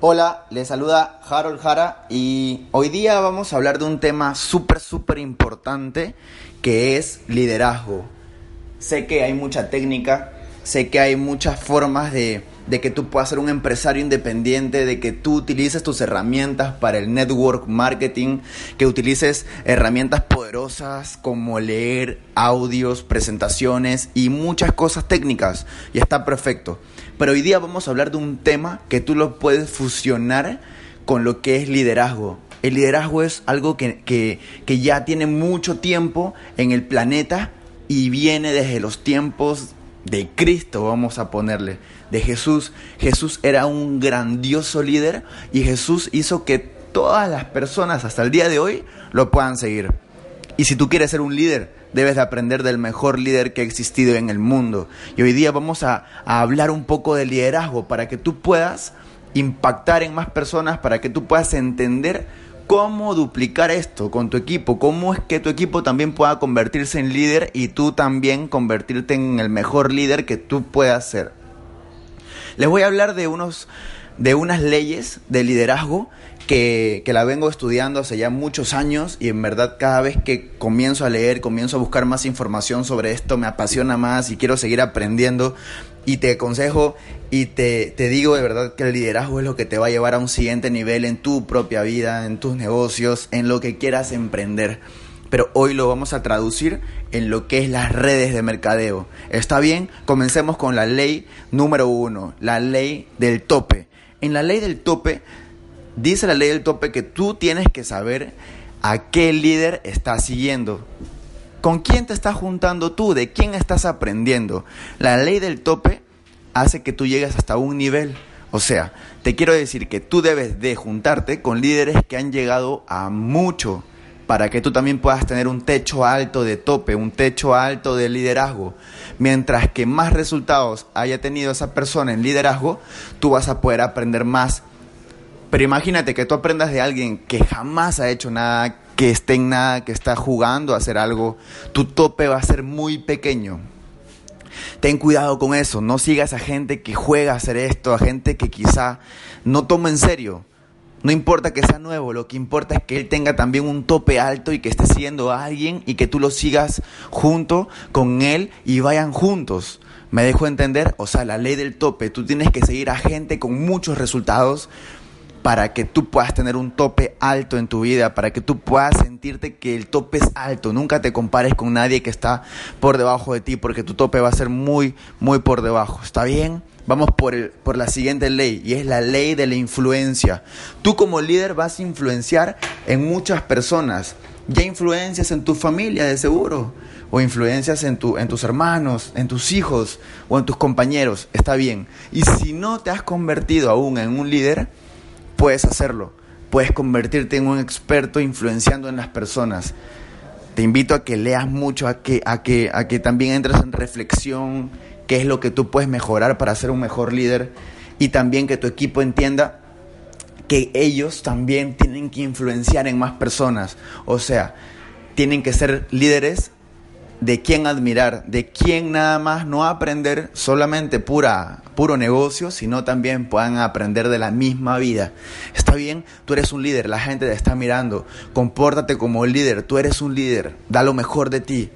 Hola, les saluda Harold Jara y hoy día vamos a hablar de un tema súper, súper importante que es liderazgo. Sé que hay mucha técnica, sé que hay muchas formas de, de que tú puedas ser un empresario independiente, de que tú utilices tus herramientas para el network marketing, que utilices herramientas poderosas como leer audios, presentaciones y muchas cosas técnicas. Y está perfecto. Pero hoy día vamos a hablar de un tema que tú lo puedes fusionar con lo que es liderazgo. El liderazgo es algo que, ya tiene mucho tiempo en el planeta y viene desde los tiempos de Cristo, vamos a ponerle, de Jesús. Jesús era un grandioso líder y Jesús hizo que todas las personas hasta el día de hoy lo puedan seguir. Y si tú quieres ser un líder, debes de aprender del mejor líder que ha existido en el mundo. Y hoy día vamos a, hablar un poco de liderazgo para que tú puedas impactar en más personas, para que tú puedas entender cómo duplicar esto con tu equipo, cómo es que tu equipo también pueda convertirse en líder y tú también convertirte en el mejor líder que tú puedas ser. Les voy a hablar de unos de unas leyes de liderazgo que, la vengo estudiando hace ya muchos años y en verdad cada vez que comienzo a leer, comienzo a buscar más información sobre esto, me apasiona más y quiero seguir aprendiendo y te aconsejo y te, te, digo de verdad que el liderazgo es lo que te va a llevar a un siguiente nivel en tu propia vida, en tus negocios, en lo que quieras emprender. Pero hoy lo vamos a traducir en lo que es las redes de mercadeo. ¿Está bien? Comencemos con la ley número uno, la ley del tope. En la ley del tope Dice la ley del tope que tú tienes que saber a qué líder estás siguiendo. ¿Con quién te estás juntando tú? ¿De quién estás aprendiendo? La ley del tope hace que tú llegues hasta un nivel. O sea, te quiero decir que tú debes de juntarte con líderes que han llegado a mucho para que tú también puedas tener un techo alto de tope, un techo alto de liderazgo. Mientras que más resultados haya tenido esa persona en liderazgo, tú vas a poder aprender más pero imagínate que tú aprendas de alguien que jamás ha hecho nada, que esté en nada, que está jugando a hacer algo, tu tope va a ser muy pequeño. Ten cuidado con eso, no sigas a gente que juega a hacer esto, a gente que quizá no toma en serio. No importa que sea nuevo, lo que importa es que él tenga también un tope alto y que esté siendo alguien y que tú lo sigas junto con él y vayan juntos. ¿Me dejo entender? O sea, la ley del tope, tú tienes que seguir a gente con muchos resultados para que tú puedas tener un tope alto en tu vida, para que tú puedas sentirte que el tope es alto. Nunca te compares con nadie que está por debajo de ti, porque tu tope va a ser muy, muy por debajo. ¿Está bien? Vamos por, el, por la siguiente ley, y es la ley de la influencia. Tú como líder vas a influenciar en muchas personas. Ya influencias en tu familia, de seguro, o influencias en, tu, en tus hermanos, en tus hijos o en tus compañeros. Está bien. Y si no te has convertido aún en un líder, puedes hacerlo. Puedes convertirte en un experto influenciando en las personas. Te invito a que leas mucho, a que, a que, a que también entres en reflexión, qué es lo que tú puedes mejorar para ser un mejor líder y también que tu equipo entienda que ellos también tienen que influenciar en más personas. O sea, tienen que ser líderes de quién admirar, de quién nada más no aprender solamente pura, puro negocio, sino también puedan aprender de la misma vida. Está bien, tú eres un líder, la gente te está mirando, compórtate como líder, tú eres un líder, da lo mejor de ti.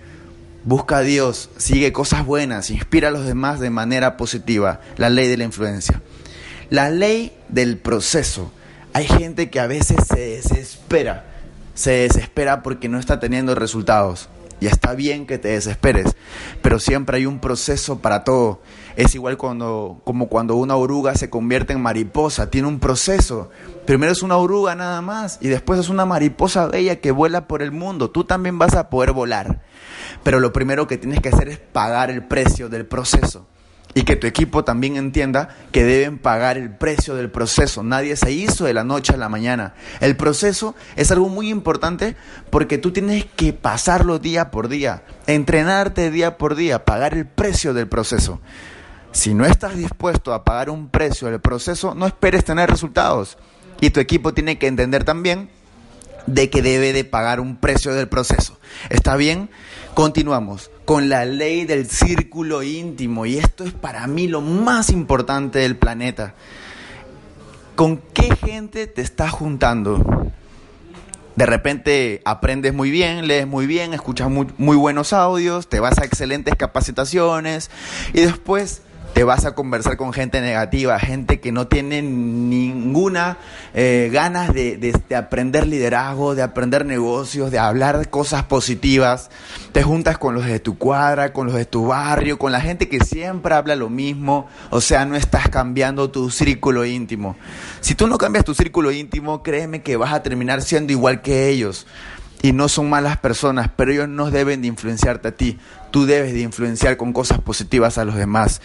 Busca a Dios, sigue cosas buenas, inspira a los demás de manera positiva. La ley de la influencia. La ley del proceso. Hay gente que a veces se desespera, se desespera porque no está teniendo resultados. Y está bien que te desesperes, pero siempre hay un proceso para todo. Es igual cuando, como cuando una oruga se convierte en mariposa, tiene un proceso. Primero es una oruga nada más y después es una mariposa bella que vuela por el mundo. Tú también vas a poder volar. Pero lo primero que tienes que hacer es pagar el precio del proceso. Y que tu equipo también entienda que deben pagar el precio del proceso. Nadie se hizo de la noche a la mañana. El proceso es algo muy importante porque tú tienes que pasarlo día por día, entrenarte día por día, pagar el precio del proceso. Si no estás dispuesto a pagar un precio del proceso, no esperes tener resultados. Y tu equipo tiene que entender también de que debe de pagar un precio del proceso. ¿Está bien? Continuamos con la ley del círculo íntimo y esto es para mí lo más importante del planeta. ¿Con qué gente te estás juntando? De repente aprendes muy bien, lees muy bien, escuchas muy, muy buenos audios, te vas a excelentes capacitaciones y después te vas a conversar con gente negativa, gente que no tiene ninguna eh, ganas de, de, aprender liderazgo, de aprender negocios, de hablar cosas positivas. Te juntas con los de tu cuadra, con los de tu barrio, con la gente que siempre habla lo mismo. O sea, no estás cambiando tu círculo íntimo. Si tú no cambias tu círculo íntimo, créeme que vas a terminar siendo igual que ellos y no son malas personas, pero ellos no deben de influenciarte a ti. Tú debes de influenciar con cosas positivas a los demás.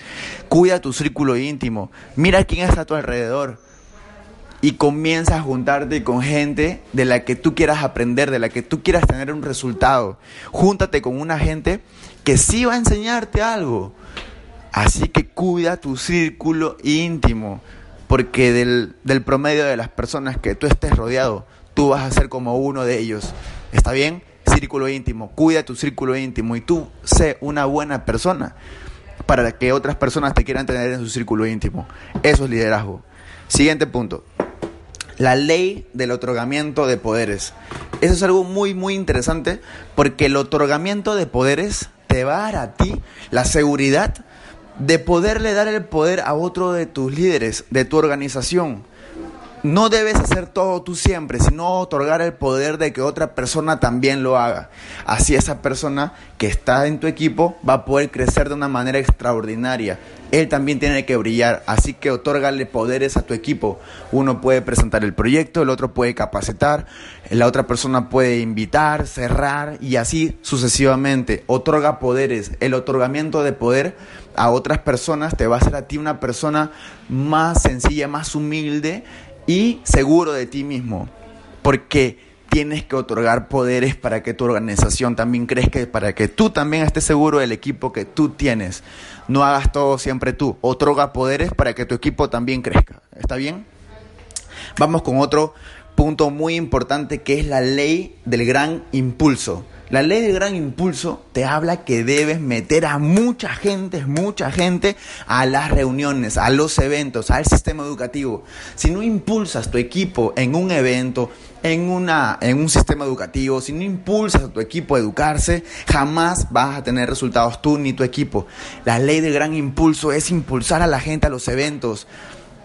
Cuida tu círculo íntimo. Mira quién está a tu alrededor. Y comienza a juntarte con gente de la que tú quieras aprender, de la que tú quieras tener un resultado. Júntate con una gente que sí va a enseñarte algo. Así que cuida tu círculo íntimo. Porque del, promedio de las personas que tú estés rodeado, tú vas a ser como uno de ellos. ¿Está bien? Círculo íntimo. Cuida tu círculo íntimo y tú sé una buena persona para que otras personas te quieran tener en su círculo íntimo. Eso es liderazgo. Siguiente punto. La ley del otorgamiento de poderes. Eso es algo muy, muy interesante porque el otorgamiento de poderes te va a dar a ti la seguridad de poderle dar el poder a otro de tus líderes, de tu organización. No debes hacer todo tú siempre, sino otorgar el poder de que otra persona también lo haga. Así esa persona que está en tu equipo va a poder crecer de una manera extraordinaria. Él también tiene que brillar, así que otórgale poderes a tu equipo. Uno puede presentar el proyecto, el otro puede capacitar, la otra persona puede invitar, cerrar y así sucesivamente. Otorga poderes. El otorgamiento de poder a otras personas te va a hacer a ti una persona más sencilla, más humilde y seguro de ti mismo, porque tienes que otorgar poderes para que tu organización también crezca y para que tú también estés seguro del equipo que tú tienes. No hagas todo siempre tú, otorga poderes para que tu equipo también crezca. ¿Está bien? Vamos con otro punto muy importante que es la ley del gran impulso. La ley del gran impulso te habla que debes meter a mucha gente, mucha gente a las reuniones, a los eventos, al sistema educativo. Si no impulsas tu equipo en un evento, en, una, en un sistema educativo, si no impulsas a tu equipo a educarse, jamás vas a tener resultados tú ni tu equipo. La ley del gran impulso es impulsar a la gente a los eventos.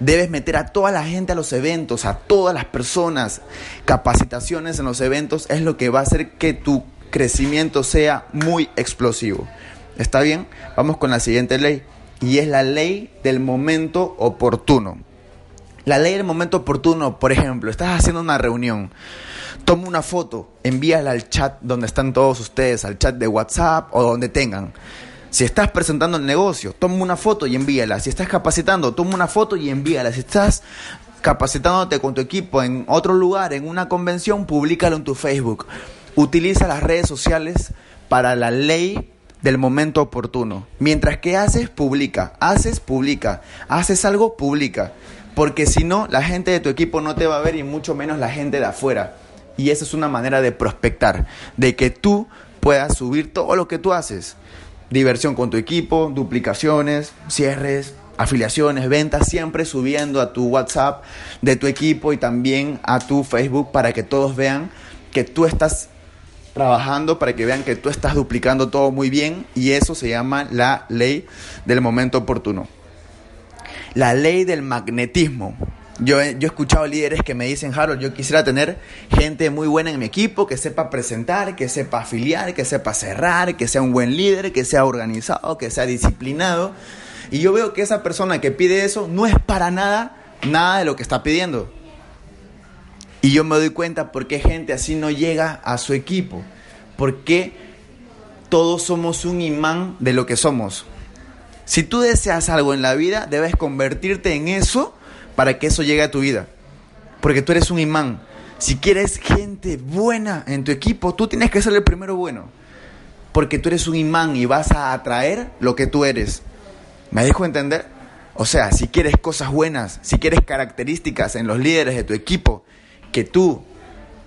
Debes meter a toda la gente a los eventos, a todas las personas. Capacitaciones en los eventos es lo que va a hacer que tu crecimiento sea muy explosivo. ¿Está bien? Vamos con la siguiente ley. Y es la ley del momento oportuno. La ley del momento oportuno, por ejemplo, estás haciendo una reunión, toma una foto, envíala al chat donde están todos ustedes, al chat de WhatsApp o donde tengan. Si estás presentando el negocio, toma una foto y envíala. Si estás capacitando, toma una foto y envíala. Si estás capacitándote con tu equipo en otro lugar, en una convención, públicalo en tu Facebook. Utiliza las redes sociales para la ley del momento oportuno. Mientras que haces, publica. Haces, publica. Haces algo, publica. Porque si no, la gente de tu equipo no te va a ver y mucho menos la gente de afuera. Y esa es una manera de prospectar, de que tú puedas subir todo lo que tú haces. Diversión con tu equipo, duplicaciones, cierres, afiliaciones, ventas, siempre subiendo a tu WhatsApp de tu equipo y también a tu Facebook para que todos vean que tú estás trabajando para que vean que tú estás duplicando todo muy bien y eso se llama la ley del momento oportuno. La ley del magnetismo. Yo, yo he escuchado líderes que me dicen, Harold, yo quisiera tener gente muy buena en mi equipo, que sepa presentar, que sepa afiliar, que sepa cerrar, que sea un buen líder, que sea organizado, que sea disciplinado. Y yo veo que esa persona que pide eso no es para nada nada de lo que está pidiendo. Y yo me doy cuenta por qué gente así no llega a su equipo. Porque todos somos un imán de lo que somos. Si tú deseas algo en la vida, debes convertirte en eso para que eso llegue a tu vida. Porque tú eres un imán. Si quieres gente buena en tu equipo, tú tienes que ser el primero bueno. Porque tú eres un imán y vas a atraer lo que tú eres. ¿Me dejo entender? O sea, si quieres cosas buenas, si quieres características en los líderes de tu equipo, que tú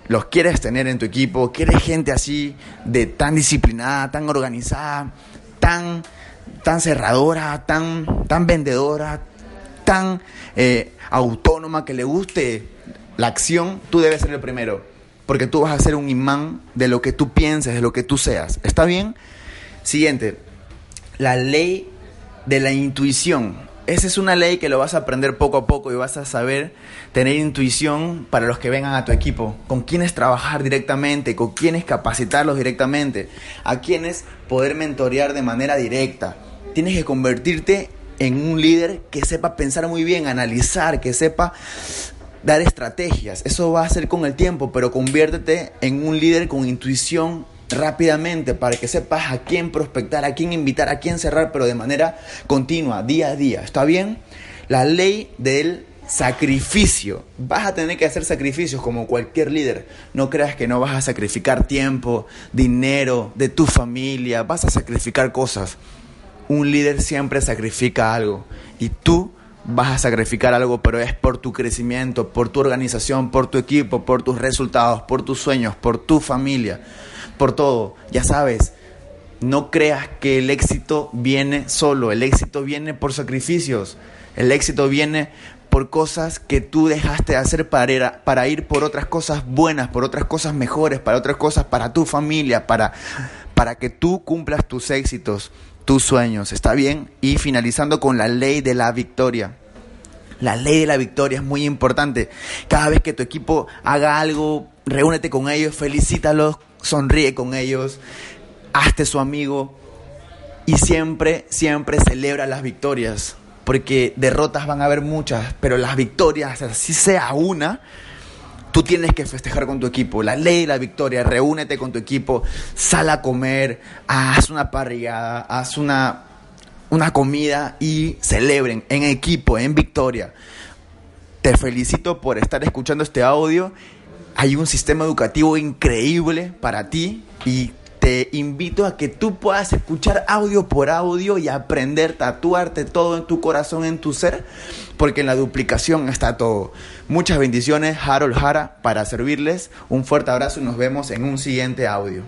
los quieres tener en tu equipo, quieres gente así, de tan disciplinada, tan organizada, tan, tan cerradora, tan, tan vendedora, tan eh, autónoma, que le guste la acción, tú debes ser el primero. Porque tú vas a ser un imán de lo que tú pienses, de lo que tú seas. ¿Está bien? Siguiente. La ley de la intuición. Esa es una ley que lo vas a aprender poco a poco y vas a saber tener intuición para los que vengan a tu equipo, con quiénes trabajar directamente, con quiénes capacitarlos directamente, a quiénes poder mentorear de manera directa. Tienes que convertirte en un líder que sepa pensar muy bien, analizar, que sepa dar estrategias. Eso va a ser con el tiempo, pero conviértete en un líder con intuición rápidamente para que sepas a quién prospectar, a quién invitar, a quién cerrar, pero de manera continua, día a día. ¿Está bien? La ley del sacrificio. Vas a tener que hacer sacrificios como cualquier líder. No creas que no vas a sacrificar tiempo, dinero, de tu familia. Vas a sacrificar cosas. Un líder siempre sacrifica algo. Y tú vas a sacrificar algo, pero es por tu crecimiento, por tu organización, por tu equipo, por tus resultados, por tus sueños, por tu familia por todo. Ya sabes, no creas que el éxito viene solo, el éxito viene por sacrificios, el éxito viene por cosas que tú dejaste de hacer para ir, por otras cosas buenas, por otras cosas mejores, para otras cosas para tu familia, para, para que tú cumplas tus éxitos, tus sueños, ¿está bien? Y finalizando con la ley de la victoria. La ley de la victoria es muy importante. Cada vez que tu equipo haga algo, reúnete con ellos, felicítalos, sonríe con ellos, hazte su amigo y siempre, siempre celebra las victorias. Porque derrotas van a haber muchas, pero las victorias, así sea una, tú tienes que festejar con tu equipo. La ley de la victoria, reúnete con tu equipo, sal a comer, haz una parrillada, haz una, una comida y celebren en equipo, en victoria. Te felicito por estar escuchando este audio hay un sistema educativo increíble para ti y te invito a que tú puedas escuchar audio por audio y aprender, tatuarte todo en tu corazón, en tu ser, porque en la duplicación está todo. Muchas bendiciones, Harold Jara, para servirles. Un fuerte abrazo y nos vemos en un siguiente audio.